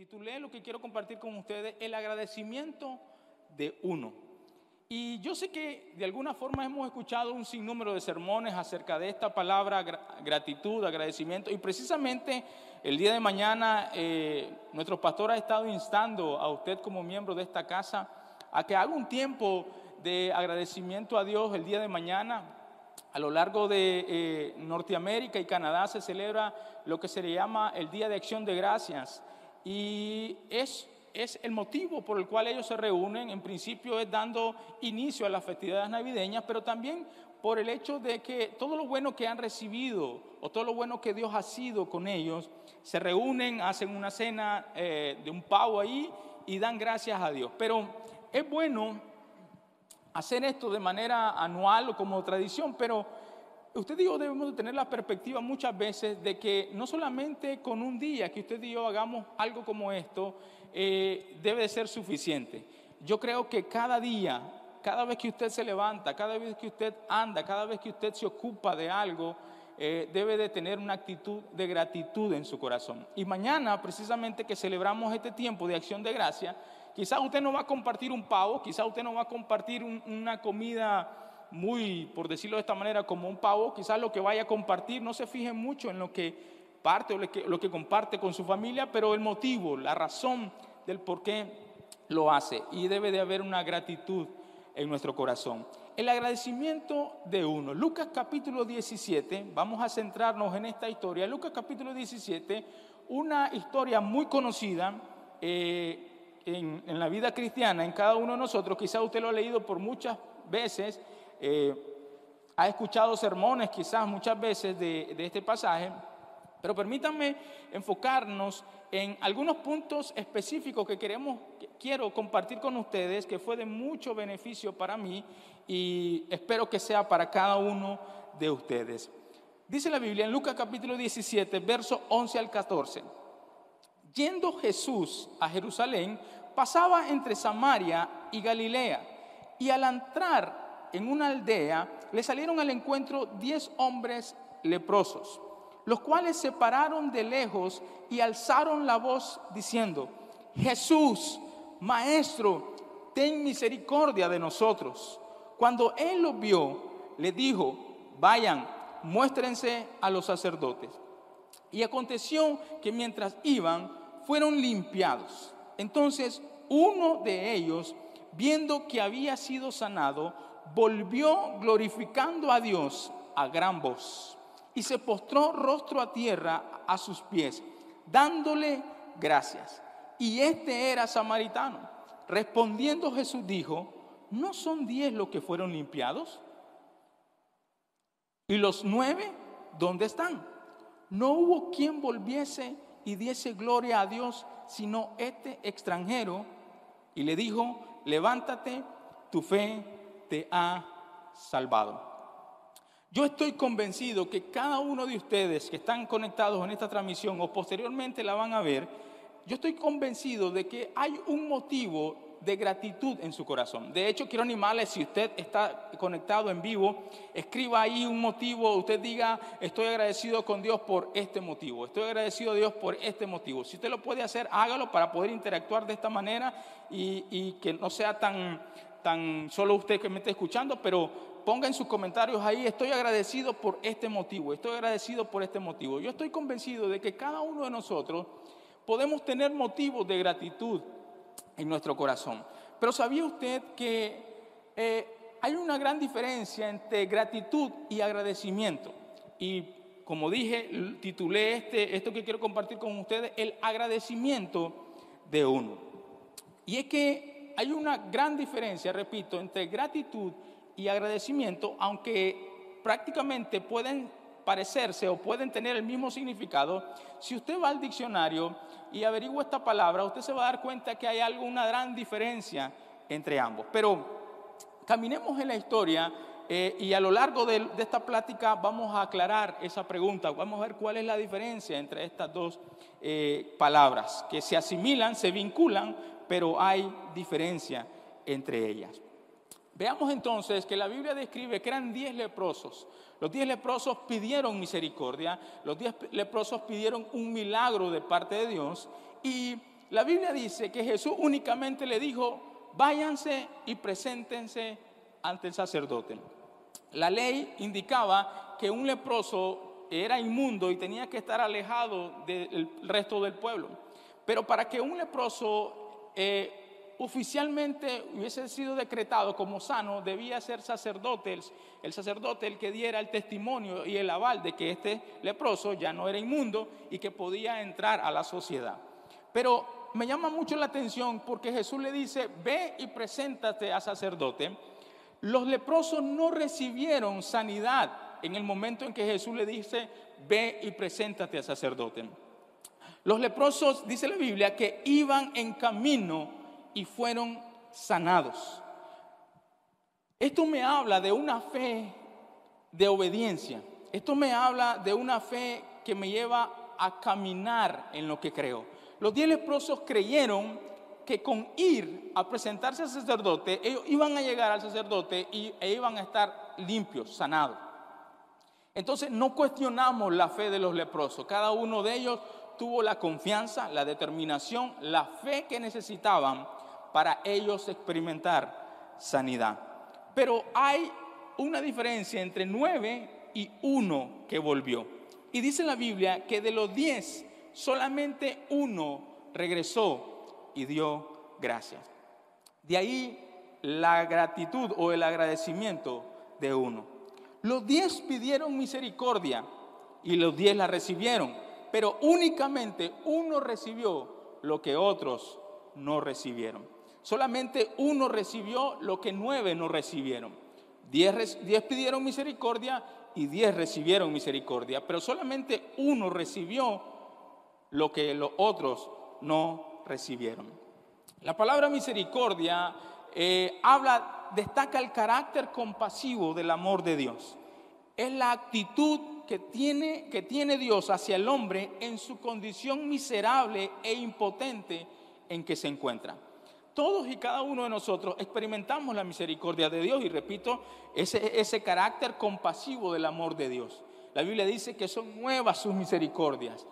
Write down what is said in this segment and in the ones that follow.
Titulé lo que quiero compartir con ustedes, el agradecimiento de uno. Y yo sé que de alguna forma hemos escuchado un sinnúmero de sermones acerca de esta palabra gratitud, agradecimiento, y precisamente el día de mañana eh, nuestro pastor ha estado instando a usted como miembro de esta casa a que haga un tiempo de agradecimiento a Dios el día de mañana. A lo largo de eh, Norteamérica y Canadá se celebra lo que se le llama el Día de Acción de Gracias. Y es, es el motivo por el cual ellos se reúnen. En principio es dando inicio a las festividades navideñas, pero también por el hecho de que todo lo bueno que han recibido o todo lo bueno que Dios ha sido con ellos, se reúnen, hacen una cena eh, de un pavo ahí y dan gracias a Dios. Pero es bueno hacer esto de manera anual o como tradición, pero usted y yo debemos tener la perspectiva muchas veces de que no solamente con un día que usted y yo hagamos algo como esto, eh, debe de ser suficiente. Yo creo que cada día, cada vez que usted se levanta, cada vez que usted anda, cada vez que usted se ocupa de algo, eh, debe de tener una actitud de gratitud en su corazón. Y mañana, precisamente que celebramos este tiempo de acción de gracia, quizás usted no va a compartir un pavo, quizás usted no va a compartir una comida muy, por decirlo de esta manera, como un pavo, quizás lo que vaya a compartir no se fije mucho en lo que parte o lo que, comparte con su familia, pero el motivo, la razón del por qué lo hace. Y debe de haber una gratitud en nuestro corazón. El agradecimiento de uno. Lucas capítulo 17, vamos a centrarnos en esta historia. Lucas capítulo 17, una historia muy conocida eh, en, en, la vida cristiana, en cada uno de nosotros. Quizá usted lo ha leído por muchas veces eh, ha escuchado sermones quizás muchas veces de, este pasaje, pero permítanme enfocarnos en algunos puntos específicos que queremos, quiero compartir con ustedes, que fue de mucho beneficio para mí y espero que sea para cada uno de ustedes. Dice la Biblia en Lucas capítulo 17, verso 11 al 14. Yendo Jesús a Jerusalén, pasaba entre Samaria y Galilea, y al entrar en una aldea le salieron al encuentro diez hombres leprosos, los cuales se pararon de lejos y alzaron la voz diciendo, Jesús, Maestro, ten misericordia de nosotros. Cuando él los vio, le dijo, vayan, muéstrense a los sacerdotes. Y aconteció que mientras iban, fueron limpiados. Entonces uno de ellos, viendo que había sido sanado, volvió glorificando a Dios a gran voz y se postró rostro a tierra a sus pies, dándole gracias. Y este era samaritano. Respondiendo Jesús dijo, ¿no son diez los que fueron limpiados? ¿Y los nueve dónde están? No hubo quien volviese y diese gloria a Dios, sino este extranjero. Y le dijo, levántate, tu fe te ha salvado. Yo estoy convencido que cada uno de ustedes que están conectados en esta transmisión o posteriormente la van a ver, yo estoy convencido de que hay un motivo de gratitud en su corazón. De hecho, quiero animarle, si usted está conectado en vivo, escriba ahí un motivo, usted diga, estoy agradecido con Dios por este motivo, estoy agradecido a Dios por este motivo. Si usted lo puede hacer, hágalo para poder interactuar de esta manera y que no sea tan, tan solo usted que me está escuchando, pero ponga en sus comentarios ahí, estoy agradecido por este motivo, estoy agradecido por este motivo. Yo estoy convencido de que cada uno de nosotros podemos tener motivos de gratitud en nuestro corazón. Pero ¿sabía usted que eh, hay una gran diferencia entre gratitud y agradecimiento? Y como dije, titulé este, esto que quiero compartir con ustedes, el agradecimiento de uno. Y es que hay una gran diferencia, repito, entre gratitud y agradecimiento, aunque prácticamente pueden parecerse o pueden tener el mismo significado. Si usted va al diccionario y averigua esta palabra, usted se va a dar cuenta que hay alguna gran diferencia entre ambos. Pero caminemos en la historia eh, y a lo largo de, esta plática vamos a aclarar esa pregunta, vamos a ver cuál es la diferencia entre estas dos eh, palabras, que se asimilan, se vinculan, pero hay diferencia entre ellas. Veamos entonces que la Biblia describe que eran diez leprosos. Los diez leprosos pidieron misericordia, los diez leprosos pidieron un milagro de parte de Dios y la Biblia dice que Jesús únicamente le dijo, váyanse y preséntense ante el sacerdote. La ley indicaba que un leproso era inmundo y tenía que estar alejado del resto del pueblo. Pero para que un leproso eh, oficialmente hubiese sido decretado como sano, debía ser sacerdote, el, el, sacerdote el que diera el testimonio y el aval de que este leproso ya no era inmundo y que podía entrar a la sociedad. Pero me llama mucho la atención porque Jesús le dice, ve y preséntate a sacerdote. Los leprosos no recibieron sanidad en el momento en que Jesús le dice, ve y preséntate a sacerdote. Los leprosos, dice la Biblia, que iban en camino y fueron sanados. Esto me habla de una fe de obediencia. Esto me habla de una fe que me lleva a caminar en lo que creo. Los diez leprosos creyeron que con ir a presentarse al sacerdote, ellos iban a llegar al sacerdote y, e iban a estar limpios, sanados. Entonces no cuestionamos la fe de los leprosos. Cada uno de ellos tuvo la confianza, la determinación, la fe que necesitaban para ellos experimentar sanidad. Pero hay una diferencia entre nueve y uno que volvió. Y dice la Biblia que de los diez, solamente uno regresó y dio gracias. De ahí la gratitud o el agradecimiento de uno. Los diez pidieron misericordia y los diez la recibieron pero únicamente uno recibió lo que otros no recibieron. Solamente uno recibió lo que nueve no recibieron. Diez, pidieron misericordia y diez recibieron misericordia, pero solamente uno recibió lo que los otros no recibieron. La palabra misericordia eh, habla, destaca el carácter compasivo del amor de Dios. Es la actitud que tiene, que tiene Dios hacia el hombre en su condición miserable e impotente en que se encuentra. Todos y cada uno de nosotros experimentamos la misericordia de Dios y repito, ese, ese carácter compasivo del amor de Dios. La Biblia dice que son nuevas sus misericordias.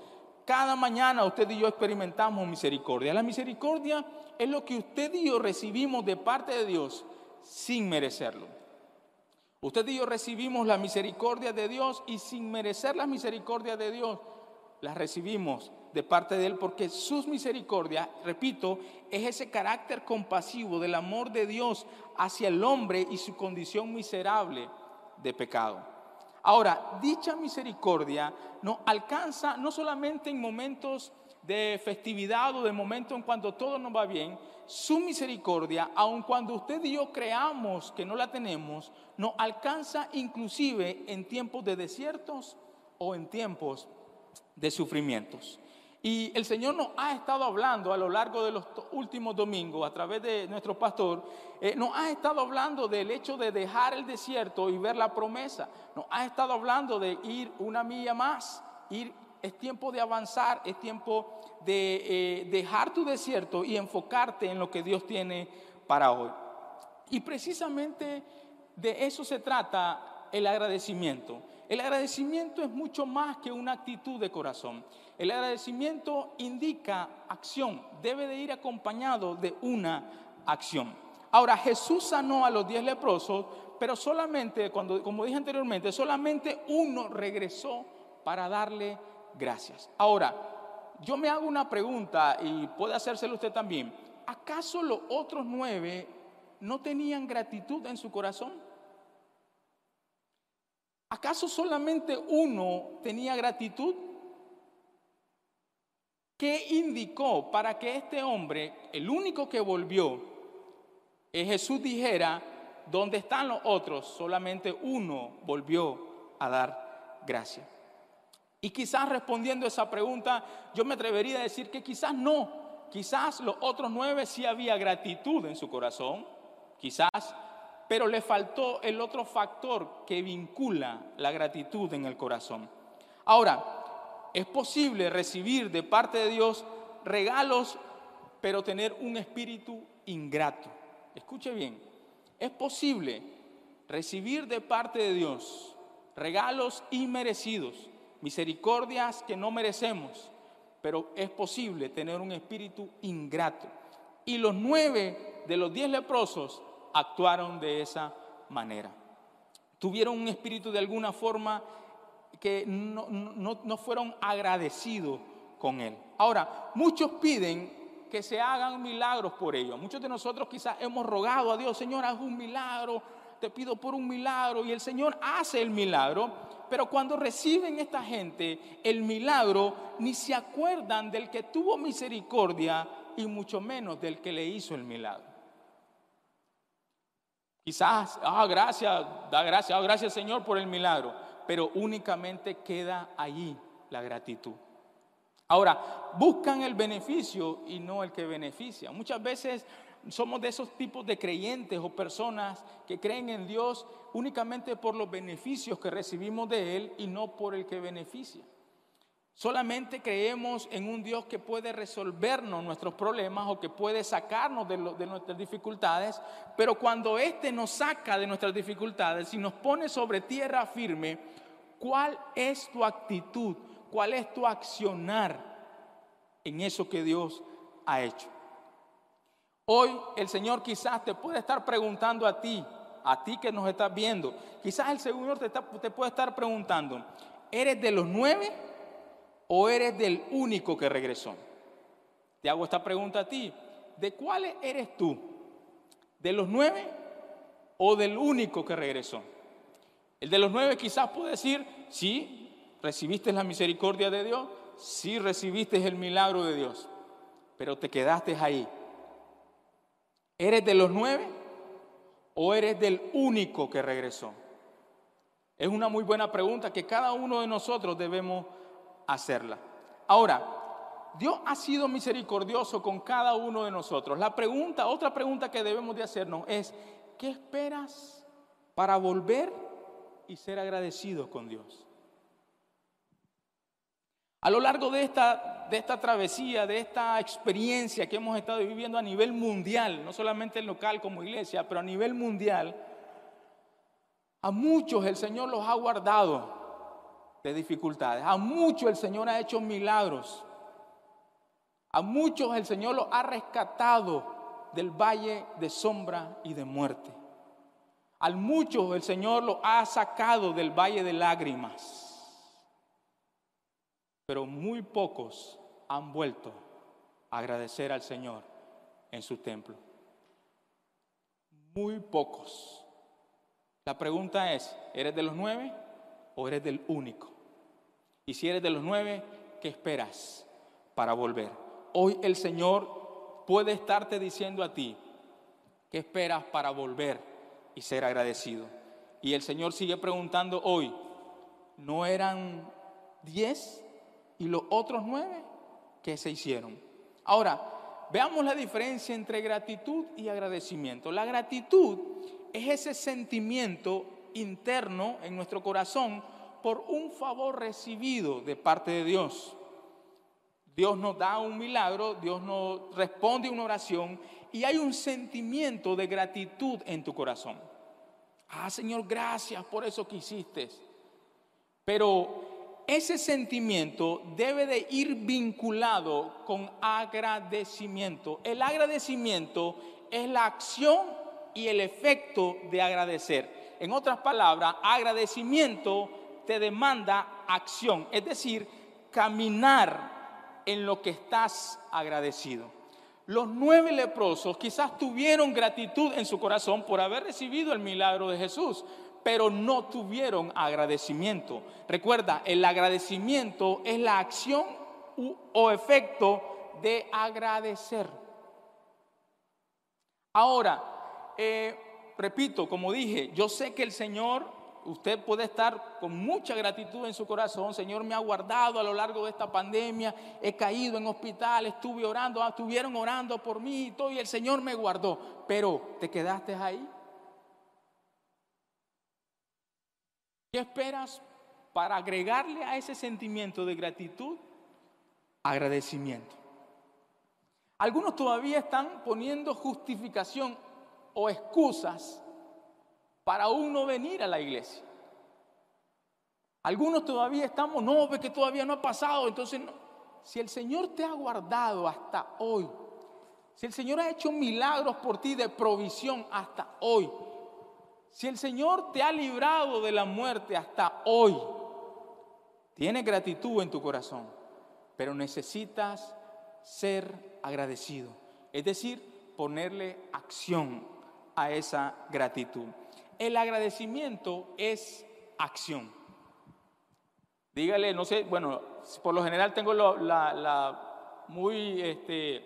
Cada mañana usted y yo experimentamos misericordia. La misericordia es lo que usted y yo recibimos de parte de Dios sin merecerlo. Usted y yo recibimos la misericordia de Dios y sin merecer la misericordia de Dios, la recibimos de parte de Él porque sus misericordias, repito, es ese carácter compasivo del amor de Dios hacia el hombre y su condición miserable de pecado. Ahora, dicha misericordia nos alcanza no solamente en momentos de festividad o de momento en cuando todo nos va bien, su misericordia, aun cuando usted y yo creamos que no la tenemos, nos alcanza inclusive en tiempos de desiertos o en tiempos de sufrimientos. Y el Señor nos ha estado hablando a lo largo de los últimos domingos a través de nuestro pastor, eh, nos ha estado hablando del hecho de dejar el desierto y ver la promesa, nos ha estado hablando de ir una milla más, ir, es tiempo de avanzar, es tiempo de eh, dejar tu desierto y enfocarte en lo que Dios tiene para hoy. Y precisamente de eso se trata el agradecimiento. El agradecimiento es mucho más que una actitud de corazón. El agradecimiento indica acción, debe de ir acompañado de una acción. Ahora, Jesús sanó a los diez leprosos, pero solamente, cuando, como dije anteriormente, solamente uno regresó para darle gracias. Ahora, yo me hago una pregunta y puede hacérselo usted también. ¿Acaso los otros nueve no tenían gratitud en su corazón? ¿Acaso solamente uno tenía gratitud? ¿Qué indicó para que este hombre, el único que volvió, Jesús dijera, ¿dónde están los otros? Solamente uno volvió a dar gracias. Y quizás respondiendo a esa pregunta, yo me atrevería a decir que quizás no. Quizás los otros nueve sí había gratitud en su corazón, quizás, pero le faltó el otro factor que vincula la gratitud en el corazón. Ahora, es posible recibir de parte de Dios regalos, pero tener un espíritu ingrato. Escuche bien, es posible recibir de parte de Dios regalos inmerecidos misericordias que no merecemos, pero es posible tener un espíritu ingrato. Y los nueve de los diez leprosos actuaron de esa manera. Tuvieron un espíritu de alguna forma que no, no fueron agradecidos con él. Ahora, muchos piden que se hagan milagros por ellos. Muchos de nosotros quizás hemos rogado a Dios, Señor, haz un milagro, te pido por un milagro, y el Señor hace el milagro, pero cuando reciben esta gente el milagro, ni se acuerdan del que tuvo misericordia y mucho menos del que le hizo el milagro. Quizás, ah, gracias, da gracias, ah, gracias Señor por el milagro, pero únicamente queda allí la gratitud. Ahora, buscan el beneficio y no el que beneficia. Muchas veces somos de esos tipos de creyentes o personas que creen en Dios únicamente por los beneficios que recibimos de Él y no por el que beneficia. Solamente creemos en un Dios que puede resolvernos nuestros problemas o que puede sacarnos de, de, nuestras dificultades, pero cuando éste nos saca de nuestras dificultades y nos pone sobre tierra firme, ¿cuál es tu actitud? Cuál es tu accionar en eso que Dios ha hecho. Hoy el Señor quizás te puede estar preguntando a ti, a ti que nos estás viendo, quizás el Señor te, te puede estar preguntando, ¿eres de los nueve o eres del único que regresó? Te hago esta pregunta a ti, ¿de cuáles eres tú? ¿De los nueve o del único que regresó? El de los nueve quizás puede decir, sí, ¿Recibiste la misericordia de Dios? Sí recibiste el milagro de Dios, pero te quedaste ahí. ¿Eres de los nueve o eres del único que regresó? Es una muy buena pregunta que cada uno de nosotros debemos hacerla. Ahora, Dios ha sido misericordioso con cada uno de nosotros. La pregunta, otra pregunta que debemos de hacernos es, ¿qué esperas para volver y ser agradecido con Dios? A lo largo de esta, de esta travesía, de esta experiencia que hemos estado viviendo a nivel mundial, no solamente en local como iglesia, pero a nivel mundial, a muchos el Señor los ha guardado de dificultades, a muchos el Señor ha hecho milagros, a muchos el Señor los ha rescatado del valle de sombra y de muerte. A muchos el Señor los ha sacado del valle de lágrimas pero muy pocos han vuelto a agradecer al Señor en su templo. Muy pocos. La pregunta es, ¿eres de los nueve o eres del único? Y si eres de los nueve, ¿qué esperas para volver? Hoy el Señor puede estarte diciendo a ti, ¿qué esperas para volver y ser agradecido? Y el Señor sigue preguntando hoy, ¿no eran diez? Y los otros nueve que se hicieron. Ahora, veamos la diferencia entre gratitud y agradecimiento. La gratitud es ese sentimiento interno en nuestro corazón por un favor recibido de parte de Dios. Dios nos da un milagro, Dios nos responde una oración y hay un sentimiento de gratitud en tu corazón. Ah, Señor, gracias por eso que hiciste. Pero ese sentimiento debe de ir vinculado con agradecimiento. El agradecimiento es la acción y el efecto de agradecer. En otras palabras, agradecimiento te demanda acción, es decir, caminar en lo que estás agradecido. Los nueve leprosos quizás tuvieron gratitud en su corazón por haber recibido el milagro de Jesús, pero no tuvieron agradecimiento. Recuerda, el agradecimiento es la acción o efecto de agradecer. Ahora, eh, repito, como dije, yo sé que el Señor, usted puede estar con mucha gratitud en su corazón. Señor me ha guardado a lo largo de esta pandemia. He caído en hospital, estuve orando, ah, estuvieron orando por mí y todo, y el Señor me guardó. Pero, ¿te quedaste ahí? ¿Qué esperas para agregarle a ese sentimiento de gratitud agradecimiento? Algunos todavía están poniendo justificación o excusas para uno venir a la iglesia. Algunos todavía estamos, no, porque todavía no ha pasado, entonces si el Señor te ha guardado hasta hoy, si el Señor ha hecho milagros por ti de provisión hasta hoy, si el Señor te ha librado de la muerte hasta hoy, tienes gratitud en tu corazón, pero necesitas ser agradecido. Es decir, ponerle acción a esa gratitud. El agradecimiento es acción. Dígale, no sé, bueno, por lo general tengo la, muy este,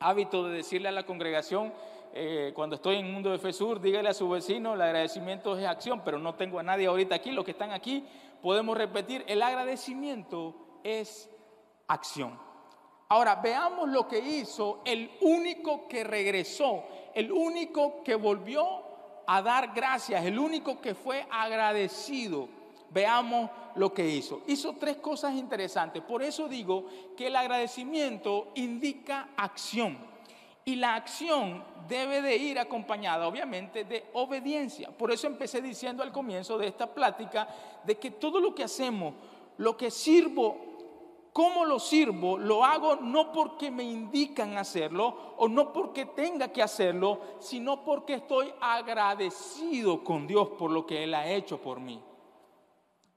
hábito de decirle a la congregación, eh, cuando estoy en Mundo de Fesur, dígale a su vecino, el agradecimiento es acción, pero no tengo a nadie ahorita aquí, los que están aquí, podemos repetir, el agradecimiento es acción. Ahora, veamos lo que hizo el único que regresó, el único que volvió a dar gracias, el único que fue agradecido. Veamos lo que hizo. Hizo tres cosas interesantes. Por eso digo que el agradecimiento indica acción. Y la acción debe de ir acompañada, obviamente, de obediencia. Por eso empecé diciendo al comienzo de esta plática de que todo lo que hacemos, lo que sirvo, cómo lo sirvo, lo hago no porque me indican hacerlo o no porque tenga que hacerlo, sino porque estoy agradecido con Dios por lo que Él ha hecho por mí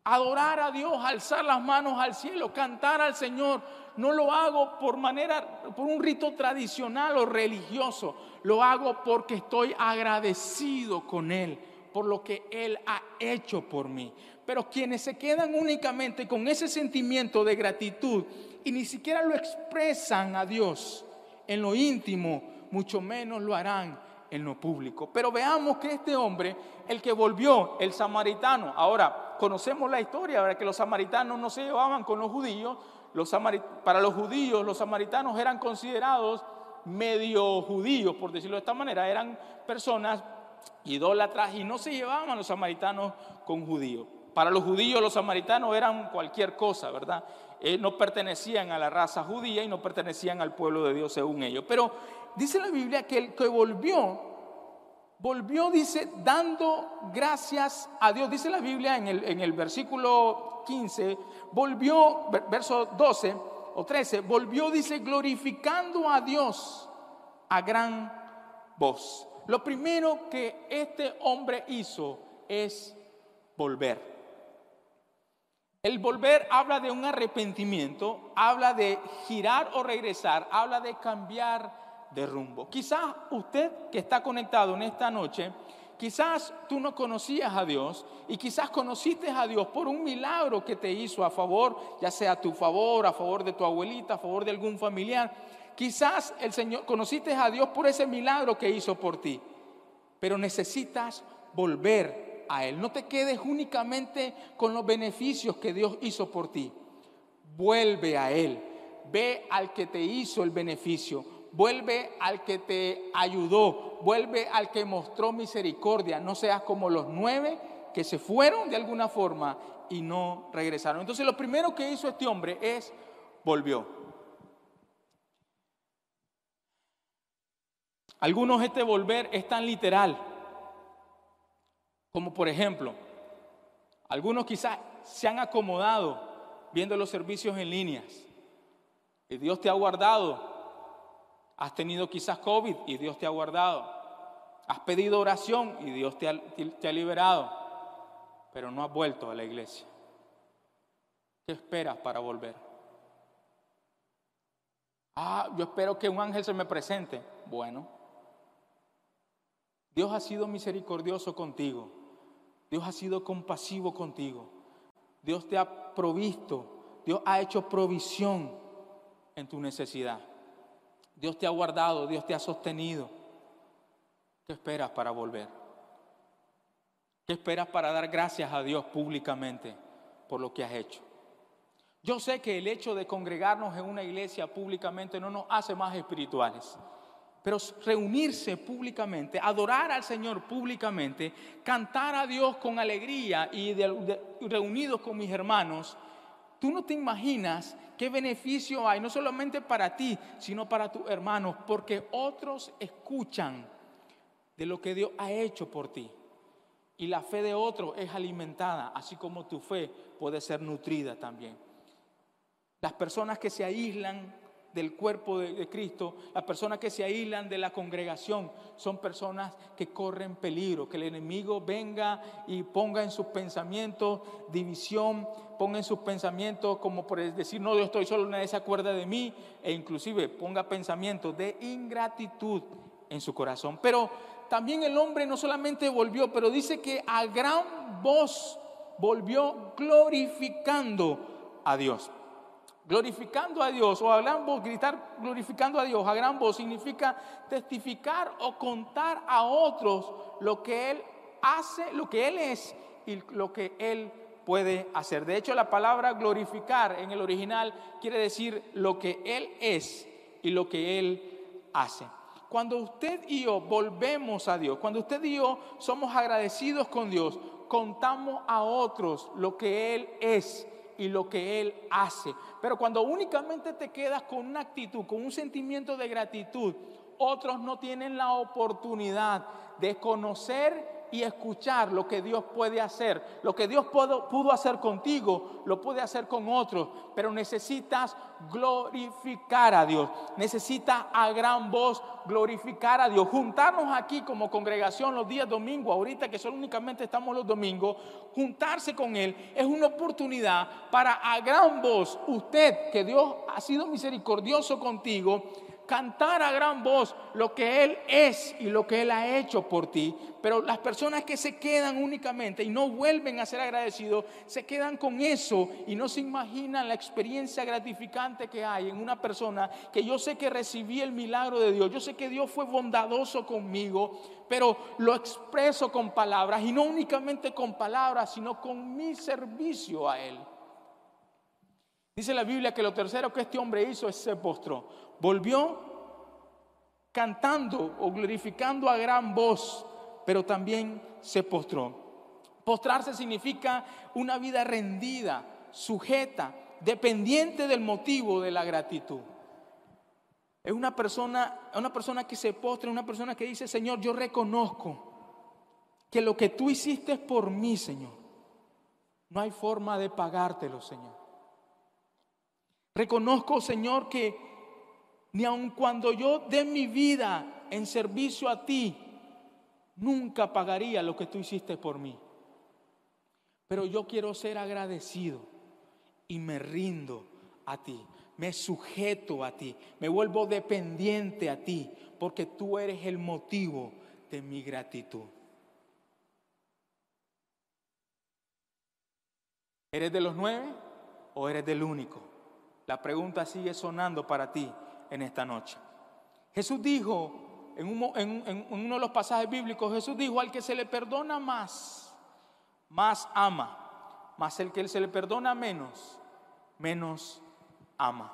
adorar a Dios, alzar las manos al cielo, cantar al Señor. No lo hago por manera, por un rito tradicional o religioso. Lo hago porque estoy agradecido con Él, por lo que Él ha hecho por mí. Pero quienes se quedan únicamente con ese sentimiento de gratitud y ni siquiera lo expresan a Dios en lo íntimo, mucho menos lo harán en lo público. Pero veamos que este hombre, el que volvió, el samaritano, ahora conocemos la historia, ahora que los samaritanos no se llevaban con los judíos, los para los judíos los samaritanos eran considerados medio judíos, por decirlo de esta manera, eran personas idólatras y no se llevaban los samaritanos con judíos. Para los judíos los samaritanos eran cualquier cosa, ¿verdad? Eh, no pertenecían a la raza judía y no pertenecían al pueblo de Dios según ellos. Pero dice la Biblia que el que volvió, volvió, dice, dando gracias a Dios. Dice la Biblia en el, en el versículo 15, volvió, verso 12 o 13, volvió, dice, glorificando a Dios a gran voz. Lo primero que este hombre hizo es volver. El volver habla de un arrepentimiento, habla de girar o regresar, habla de cambiar de rumbo. Quizás usted que está conectado en esta noche, quizás tú no conocías a Dios y quizás conociste a Dios por un milagro que te hizo a favor, ya sea a tu favor, a favor de tu abuelita, a favor de algún familiar. Quizás el Señor conociste a Dios por ese milagro que hizo por ti, pero necesitas volver a Él. No te quedes únicamente con los beneficios que Dios hizo por ti. Vuelve a Él. Ve al que te hizo el beneficio. Vuelve al que te ayudó. Vuelve al que mostró misericordia. No seas como los nueve que se fueron de alguna forma y no regresaron. Entonces lo primero que hizo este hombre es volvió. Algunos este volver es tan literal como por ejemplo, algunos quizás se han acomodado viendo los servicios en líneas y Dios te ha guardado. Has tenido quizás COVID y Dios te ha guardado. Has pedido oración y Dios te ha, liberado, pero no has vuelto a la iglesia. ¿Qué esperas para volver? Ah, yo espero que un ángel se me presente. Bueno, Dios ha sido misericordioso contigo. Dios ha sido compasivo contigo. Dios te ha provisto. Dios ha hecho provisión en tu necesidad. Dios te ha guardado, Dios te ha sostenido. ¿Qué esperas para volver? ¿Qué esperas para dar gracias a Dios públicamente por lo que has hecho? Yo sé que el hecho de congregarnos en una iglesia públicamente no nos hace más espirituales. Pero reunirse públicamente, adorar al Señor públicamente, cantar a Dios con alegría y reunidos con mis hermanos, tú no te imaginas qué beneficio hay, no solamente para ti, sino para tus hermanos, porque otros escuchan de lo que Dios ha hecho por ti. Y la fe de otros es alimentada, así como tu fe puede ser nutrida también. Las personas que se aíslan del cuerpo de, Cristo, las personas que se aíslan de la congregación, son personas que corren peligro, que el enemigo venga y ponga en sus pensamientos división, ponga en sus pensamientos como por decir, no, yo estoy solo, nadie se acuerda de mí, e inclusive ponga pensamientos de ingratitud en su corazón. Pero también el hombre no solamente volvió, pero dice que a gran voz volvió glorificando a Dios glorificando a Dios o a gran gritar glorificando a Dios a gran voz significa testificar o contar a otros lo que Él hace, lo que Él es y lo que Él puede hacer. De hecho, la palabra glorificar en el original quiere decir lo que Él es y lo que Él hace. Cuando usted y yo volvemos a Dios, cuando usted y yo somos agradecidos con Dios, contamos a otros lo que Él es y lo que Él hace. Pero cuando únicamente te quedas con una actitud, con un sentimiento de gratitud, otros no tienen la oportunidad de conocer y escuchar lo que Dios puede hacer. Lo que Dios pudo, pudo, hacer contigo, lo puede hacer con otros, pero necesitas glorificar a Dios. Necesitas a gran voz glorificar a Dios. Juntarnos aquí como congregación los días domingos, ahorita que solo únicamente estamos los domingos, juntarse con Él es una oportunidad para a gran voz, usted que Dios ha sido misericordioso contigo, cantar a gran voz lo que Él es y lo que Él ha hecho por ti. Pero las personas que se quedan únicamente y no vuelven a ser agradecidos, se quedan con eso y no se imaginan la experiencia gratificante que hay en una persona que yo sé que recibí el milagro de Dios, yo sé que Dios fue bondadoso conmigo, pero lo expreso con palabras y no únicamente con palabras, sino con mi servicio a Él. Dice la Biblia que lo tercero que este hombre hizo es se postró. Volvió cantando o glorificando a gran voz, pero también se postró. Postrarse significa una vida rendida, sujeta, dependiente del motivo de la gratitud. Es una persona, una persona que se postra, una persona que dice, Señor, yo reconozco que lo que tú hiciste por mí, Señor. No hay forma de pagártelo, Señor. Reconozco, Señor, que ni aun cuando yo dé mi vida en servicio a ti, nunca pagaría lo que tú hiciste por mí. Pero yo quiero ser agradecido y me rindo a ti, me sujeto a ti, me vuelvo dependiente a ti, porque tú eres el motivo de mi gratitud. ¿Eres de los nueve o eres del único? La pregunta sigue sonando para ti en esta noche. Jesús dijo, en, uno de los pasajes bíblicos, Jesús dijo, al que se le perdona más, más ama, más el que se le perdona menos, menos ama.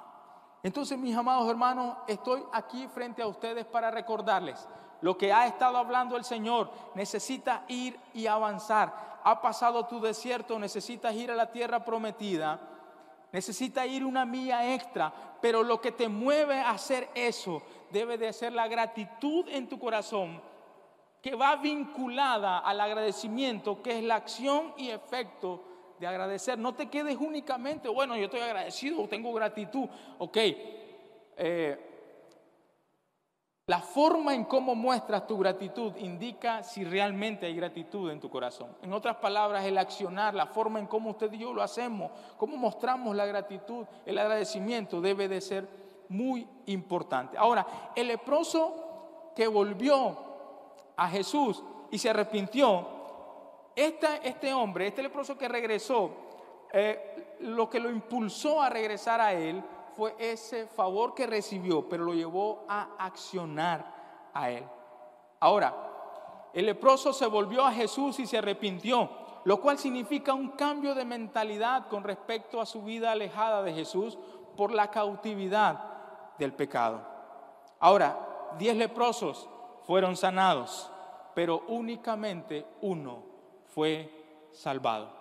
Entonces, mis amados hermanos, estoy aquí frente a ustedes para recordarles lo que ha estado hablando el Señor. Necesita ir y avanzar. Ha pasado tu desierto, necesitas ir a la tierra prometida necesita ir una milla extra, pero lo que te mueve a hacer eso debe de ser la gratitud en tu corazón que va vinculada al agradecimiento, que es la acción y efecto de agradecer. No te quedes únicamente, bueno, yo estoy agradecido, tengo gratitud, ok. Eh, la forma en cómo muestras tu gratitud indica si realmente hay gratitud en tu corazón. En otras palabras, el accionar, la forma en cómo usted y yo lo hacemos, cómo mostramos la gratitud, el agradecimiento debe de ser muy importante. Ahora, el leproso que volvió a Jesús y se arrepintió, este hombre, este leproso que regresó, eh, lo que lo impulsó a regresar a él fue ese favor que recibió, pero lo llevó a accionar a él. Ahora, el leproso se volvió a Jesús y se arrepintió, lo cual significa un cambio de mentalidad con respecto a su vida alejada de Jesús por la cautividad del pecado. Ahora, diez leprosos fueron sanados, pero únicamente uno fue salvado.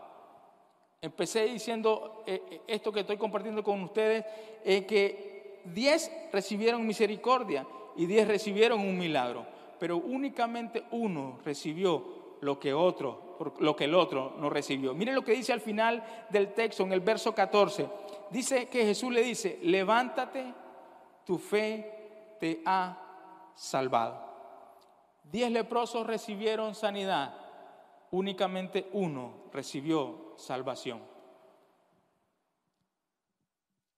Empecé diciendo eh, eh, esto que estoy compartiendo con ustedes, es que 10 recibieron misericordia y 10 recibieron un milagro, pero únicamente uno recibió lo que otro, lo que el otro no recibió. Miren lo que dice al final del texto en el verso 14. dice que Jesús le dice, levántate, tu fe te ha salvado. Diez leprosos recibieron sanidad, únicamente uno recibió salvación.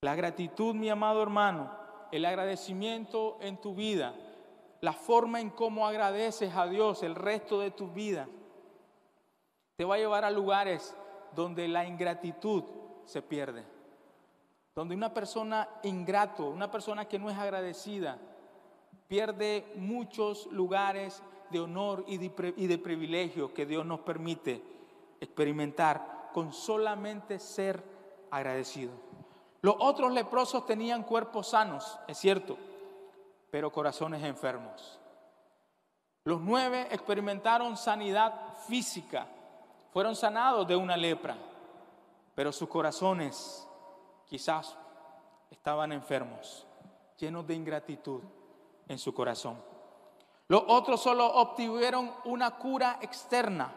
La gratitud, mi amado hermano, el agradecimiento en tu vida, la forma en cómo agradeces a Dios el resto de tu vida, te va a llevar a lugares donde la ingratitud se pierde. Donde una persona ingrato, una persona que no es agradecida, pierde muchos lugares de honor y de, privilegio que Dios nos permite experimentar con solamente ser agradecido. Los otros leprosos tenían cuerpos sanos, es cierto, pero corazones enfermos. Los nueve experimentaron sanidad física, fueron sanados de una lepra, pero sus corazones quizás estaban enfermos, llenos de ingratitud en su corazón. Los otros solo obtuvieron una cura externa,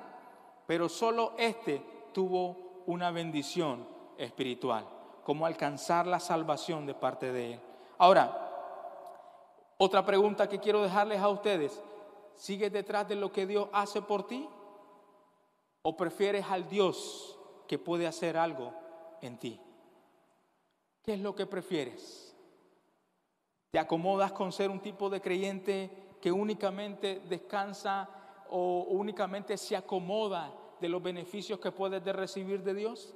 pero solo este tuvo una bendición espiritual, como alcanzar la salvación de parte de él. Ahora, otra pregunta que quiero dejarles a ustedes, ¿sigues detrás de lo que Dios hace por ti? ¿O prefieres al Dios que puede hacer algo en ti? ¿Qué es lo que prefieres? ¿Te acomodas con ser un tipo de creyente que únicamente descansa o únicamente se acomoda de los beneficios que puedes de recibir de Dios?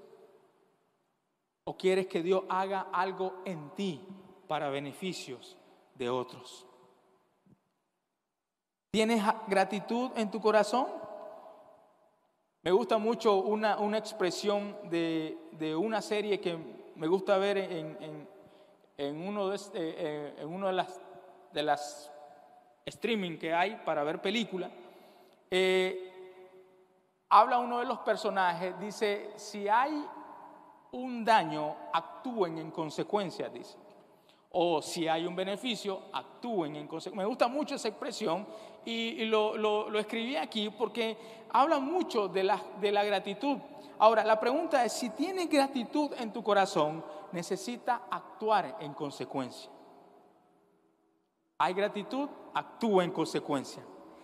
¿O quieres que Dios haga algo en ti para beneficios de otros? ¿Tienes gratitud en tu corazón? Me gusta mucho una, expresión de, una serie que me gusta ver en, uno, de, eh, eh, en uno de las, de las streaming que hay para ver películas. Eh, habla uno de los personajes, dice, si hay un daño, actúen en consecuencia, dice. O si hay un beneficio, actúen en consecuencia. Me gusta mucho esa expresión y, lo, escribí aquí porque habla mucho de la, de la gratitud. Ahora, la pregunta es, si tienes gratitud en tu corazón, necesita actuar en consecuencia. Hay gratitud, actúa en consecuencia.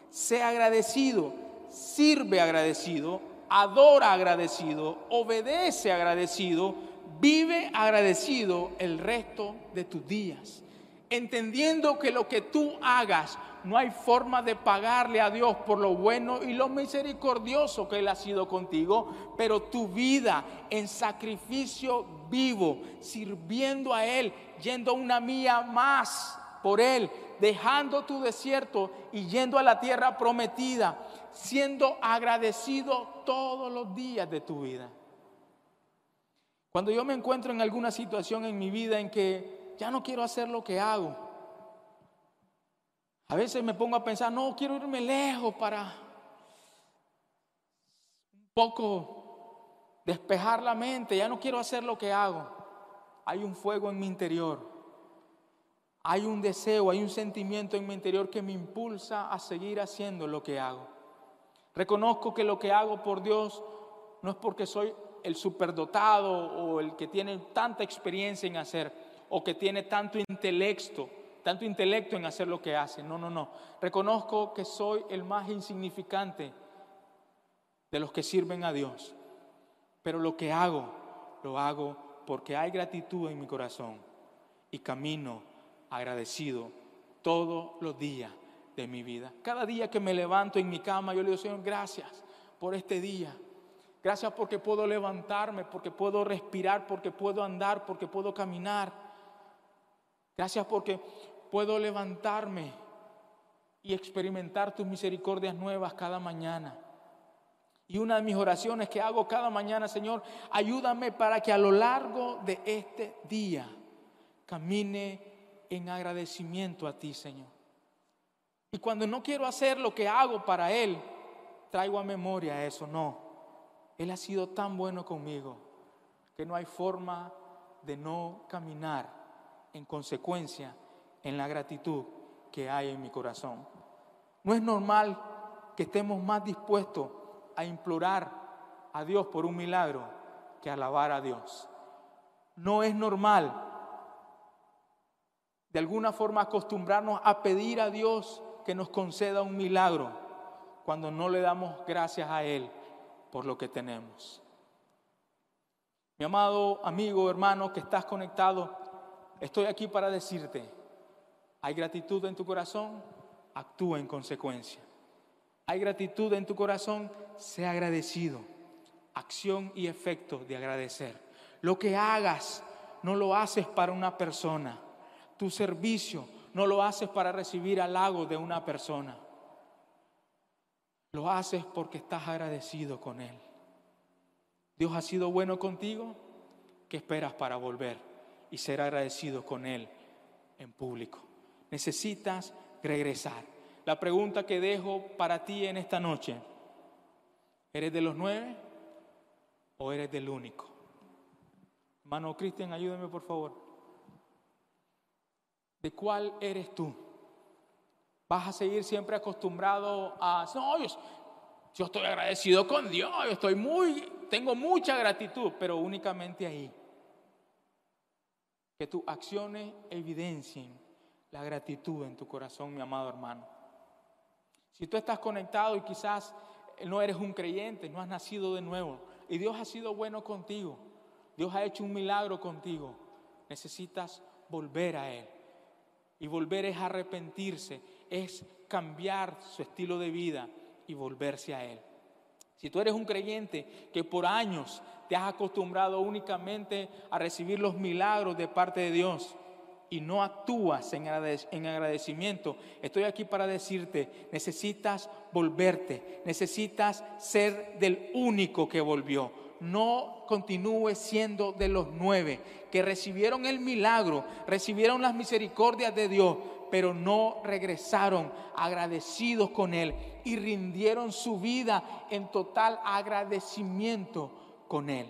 Sea agradecido, sirve agradecido, adora agradecido, obedece agradecido, vive agradecido el resto de tus días. Entendiendo que lo que tú hagas no hay forma de pagarle a Dios por lo bueno y lo misericordioso que Él ha sido contigo, pero tu vida en sacrificio vivo, sirviendo a Él, yendo una mía más por Él, dejando tu desierto y yendo a la tierra prometida, siendo agradecido todos los días de tu vida. Cuando yo me encuentro en alguna situación en mi vida en que ya no quiero hacer lo que hago. A veces me pongo a pensar, no, quiero irme lejos para un poco despejar la mente, ya no quiero hacer lo que hago. Hay un fuego en mi interior. Hay un deseo, hay un sentimiento en mi interior que me impulsa a seguir haciendo lo que hago. Reconozco que lo que hago por Dios no es porque soy el superdotado o el que tiene tanta experiencia en hacer o que tiene tanto intelecto, tanto intelecto en hacer lo que hace. No, no, no. Reconozco que soy el más insignificante de los que sirven a Dios. Pero lo que hago, lo hago porque hay gratitud en mi corazón y camino agradecido todos los días de mi vida. Cada día que me levanto en mi cama, yo le digo, Señor, gracias por este día. Gracias porque puedo levantarme, porque puedo respirar, porque puedo andar, porque puedo caminar. Gracias porque puedo levantarme y experimentar tus misericordias nuevas cada mañana. Y una de mis oraciones que hago cada mañana, Señor, ayúdame para que a lo largo de este día camine en agradecimiento a ti, Señor. Y cuando no quiero hacer lo que hago para Él, traigo a memoria eso. No, Él ha sido tan bueno conmigo que no hay forma de no caminar en consecuencia en la gratitud que hay en mi corazón. No es normal que estemos más dispuestos a implorar a Dios por un milagro que alabar a Dios. No es normal de alguna forma acostumbrarnos a pedir a Dios que nos conceda un milagro cuando no le damos gracias a Él por lo que tenemos. Mi amado amigo, hermano, que estás conectado, estoy aquí para decirte, hay gratitud en tu corazón, actúa en consecuencia. Hay gratitud en tu corazón, sea agradecido. Acción y efecto de agradecer. Lo que hagas, no lo haces para una persona. Tu servicio, no lo haces para recibir halagos de una persona. Lo haces porque estás agradecido con Él. Dios ha sido bueno contigo. ¿Qué esperas para volver y ser agradecido con Él en público? Necesitas regresar. La pregunta que dejo para ti en esta noche, ¿eres de los nueve o eres del único? Hermano Cristian, ayúdame por favor. ¿De cuál eres tú? ¿Vas a seguir siempre acostumbrado a, no, yo, yo estoy agradecido con Dios, yo estoy muy, tengo mucha gratitud, pero únicamente ahí? Que tus acciones evidencien la gratitud en tu corazón, mi amado hermano. Si tú estás conectado y quizás no eres un creyente, no has nacido de nuevo, y Dios ha sido bueno contigo, Dios ha hecho un milagro contigo, necesitas volver a Él. Y volver es arrepentirse, es cambiar su estilo de vida y volverse a Él. Si tú eres un creyente que por años te has acostumbrado únicamente a recibir los milagros de parte de Dios y no actúas en agradecimiento, estoy aquí para decirte, necesitas volverte, necesitas ser del único que volvió no continúe siendo de los nueve que recibieron el milagro, recibieron las misericordias de Dios, pero no regresaron agradecidos con Él y rindieron su vida en total agradecimiento con Él.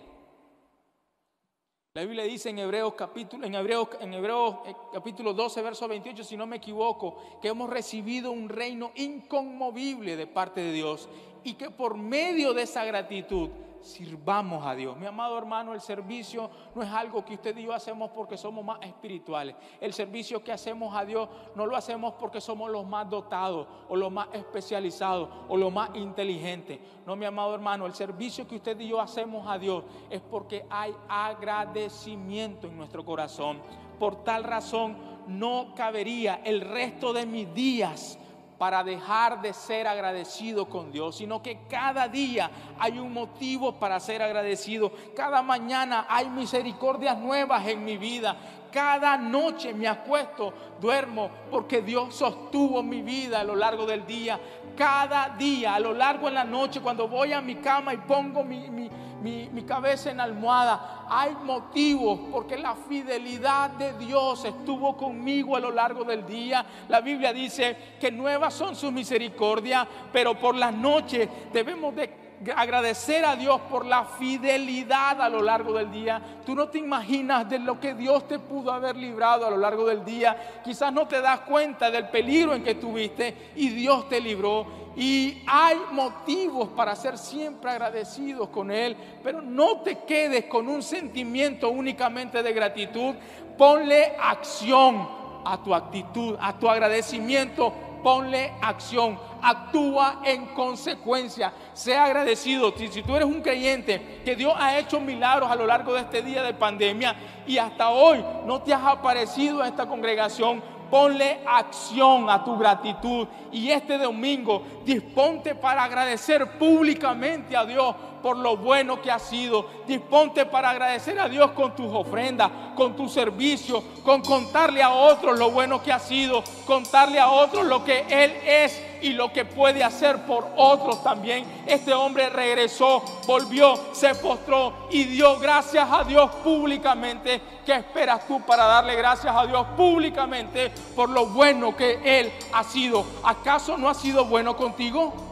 La Biblia dice en Hebreos capítulo, en Hebreos, en Hebreos eh, capítulo 12, verso 28, si no me equivoco, que hemos recibido un reino inconmovible de parte de Dios y que por medio de esa gratitud sirvamos a Dios. Mi amado hermano, el servicio no es algo que usted y yo hacemos porque somos más espirituales. El servicio que hacemos a Dios no lo hacemos porque somos los más dotados o los más especializados o los más inteligentes. No, mi amado hermano, el servicio que usted y yo hacemos a Dios es porque hay agradecimiento en nuestro corazón. Por tal razón no cabería el resto de mis días para dejar de ser agradecido con Dios, sino que cada día hay un motivo para ser agradecido. Cada mañana hay misericordias nuevas en mi vida. Cada noche me acuesto, duermo, porque Dios sostuvo mi vida a lo largo del día. Cada día, a lo largo de la noche, cuando voy a mi cama y pongo mi, mi mi, cabeza en almohada. Hay motivos porque la fidelidad de Dios estuvo conmigo a lo largo del día. La Biblia dice que nuevas son sus misericordias, pero por las noches debemos de agradecer a Dios por la fidelidad a lo largo del día. Tú no te imaginas de lo que Dios te pudo haber librado a lo largo del día. Quizás no te das cuenta del peligro en que estuviste y Dios te libró. Y hay motivos para ser siempre agradecidos con Él, pero no te quedes con un sentimiento únicamente de gratitud. Ponle acción a tu actitud, a tu agradecimiento. Ponle acción, actúa en consecuencia. Sea agradecido. Si, tú eres un creyente que Dios ha hecho milagros a lo largo de este día de pandemia y hasta hoy no te has aparecido a esta congregación, Ponle acción a tu gratitud. Y este domingo disponte para agradecer públicamente a Dios por lo bueno que ha sido. Disponte para agradecer a Dios con tus ofrendas, con tu servicio, con contarle a otros lo bueno que ha sido, contarle a otros lo que Él es y lo que puede hacer por otros también. Este hombre regresó, volvió, se postró y dio gracias a Dios públicamente. ¿Qué esperas tú para darle gracias a Dios públicamente por lo bueno que Él ha sido? ¿Acaso no ha sido bueno contigo?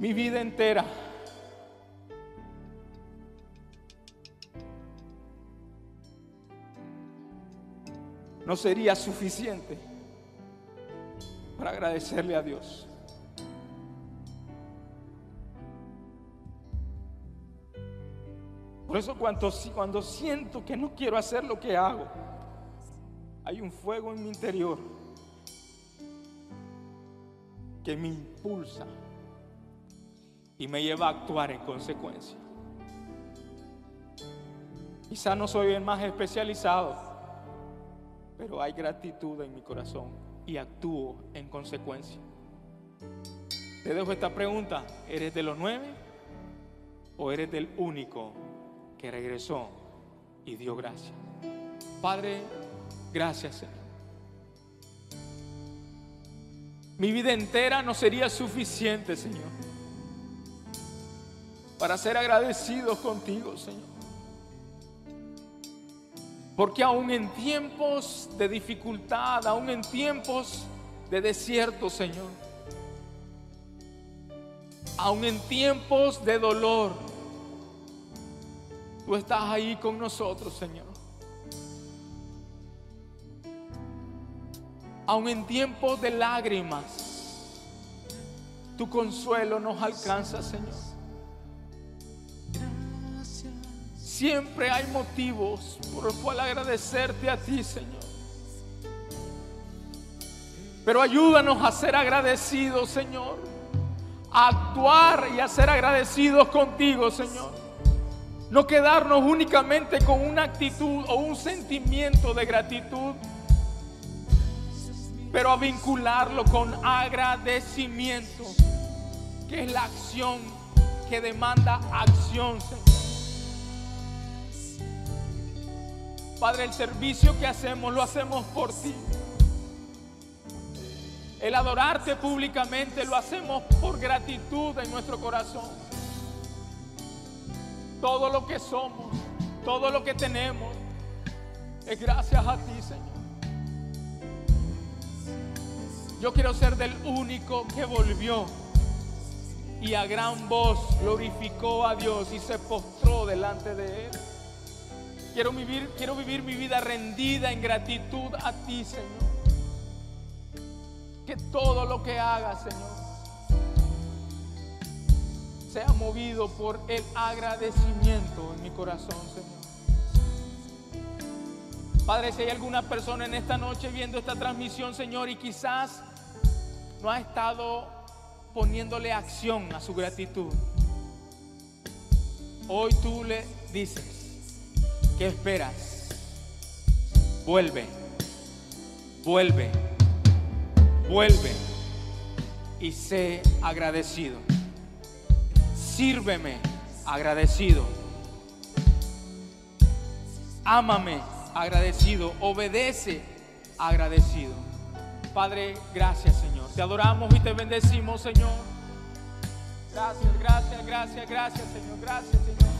mi vida entera. No sería suficiente para agradecerle a Dios. Por eso cuando, cuando siento que no quiero hacer lo que hago, hay un fuego en mi interior que me impulsa y me lleva a actuar en consecuencia. Quizá no soy el más especializado, pero hay gratitud en mi corazón y actúo en consecuencia. Te dejo esta pregunta, ¿eres de los nueve o eres del único que regresó y dio gracias? Padre, gracias Señor. Mi vida entera no sería suficiente, Señor, para ser agradecidos contigo, Señor. Porque aún en tiempos de dificultad, aún en tiempos de desierto, Señor, aún en tiempos de dolor, tú estás ahí con nosotros, Señor. Aún en tiempos de lágrimas, tu consuelo nos alcanza, Señor. Siempre hay motivos por los cuales agradecerte a ti, Señor. Pero ayúdanos a ser agradecidos, Señor. A actuar y a ser agradecidos contigo, Señor. No quedarnos únicamente con una actitud o un sentimiento de gratitud pero a vincularlo con agradecimiento, que es la acción que demanda acción, Señor. Padre, el servicio que hacemos lo hacemos por ti. El adorarte públicamente lo hacemos por gratitud en nuestro corazón. Todo lo que somos, todo lo que tenemos, es gracias a ti, Señor. Yo quiero ser del único que volvió y a gran voz glorificó a Dios y se postró delante de Él. Quiero vivir, quiero vivir mi vida rendida en gratitud a ti, Señor. Que todo lo que haga, Señor, sea movido por el agradecimiento en mi corazón, Señor. Padre, si hay alguna persona en esta noche viendo esta transmisión, Señor, y quizás no ha estado poniéndole acción a su gratitud. Hoy tú le dices, ¿qué esperas? Vuelve, vuelve, vuelve y sé agradecido. Sírveme agradecido. Ámame agradecido. Obedece agradecido. Padre, gracias Señor. Te adoramos y te bendecimos, Señor. Gracias, gracias, gracias, gracias, Señor. Gracias, Señor.